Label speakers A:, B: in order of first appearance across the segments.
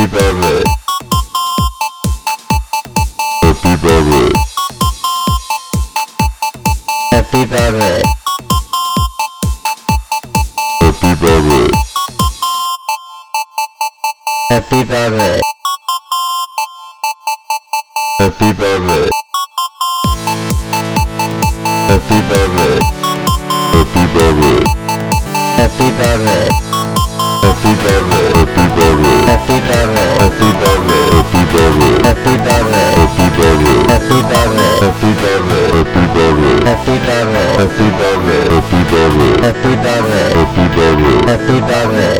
A: Happy birthday. Happy birthday.
B: Happy birthday.
A: Happy birthday.
B: Happy birthday.
A: Happy birthday. Happy birthday. Happy birthday.
B: Happy birthday.
A: Happy birthday. Happy birthday.
B: Happy birthday.
A: Happy birthday. Happy birthday.
B: Happy birthday.
A: Happy birthday.
B: Happy birthday.
A: Happy birthday. Happy birthday.
B: Happy birthday.
A: Happy birthday. Happy birthday.
B: Happy birthday.
A: Happy birthday.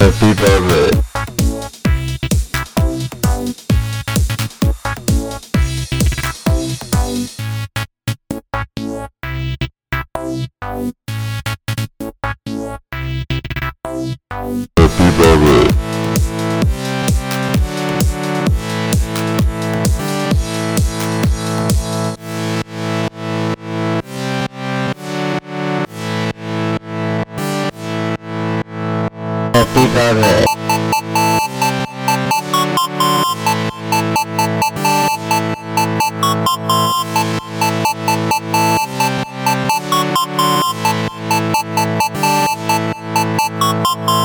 B: Happy birthday. baby.
A: Happy birthday.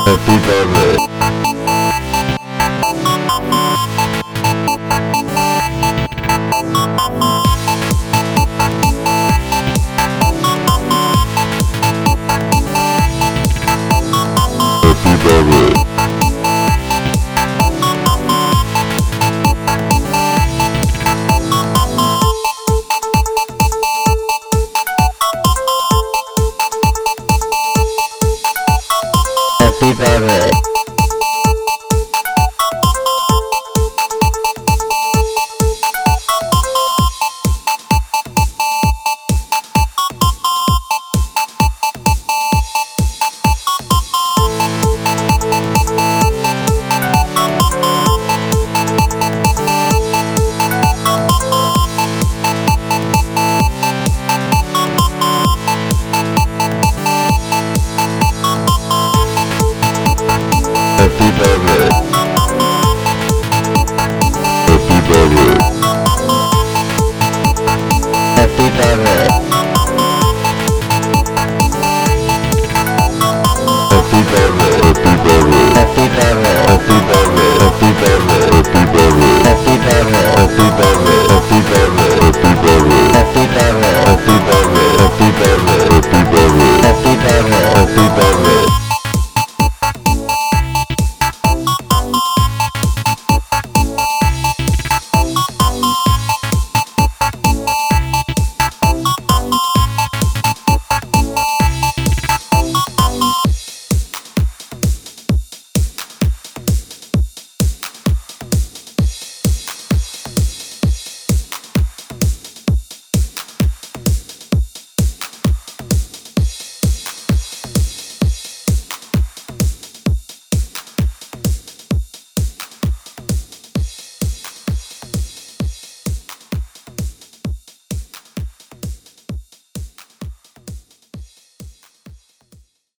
A: Happy birthday.
B: never, oh,
A: be never.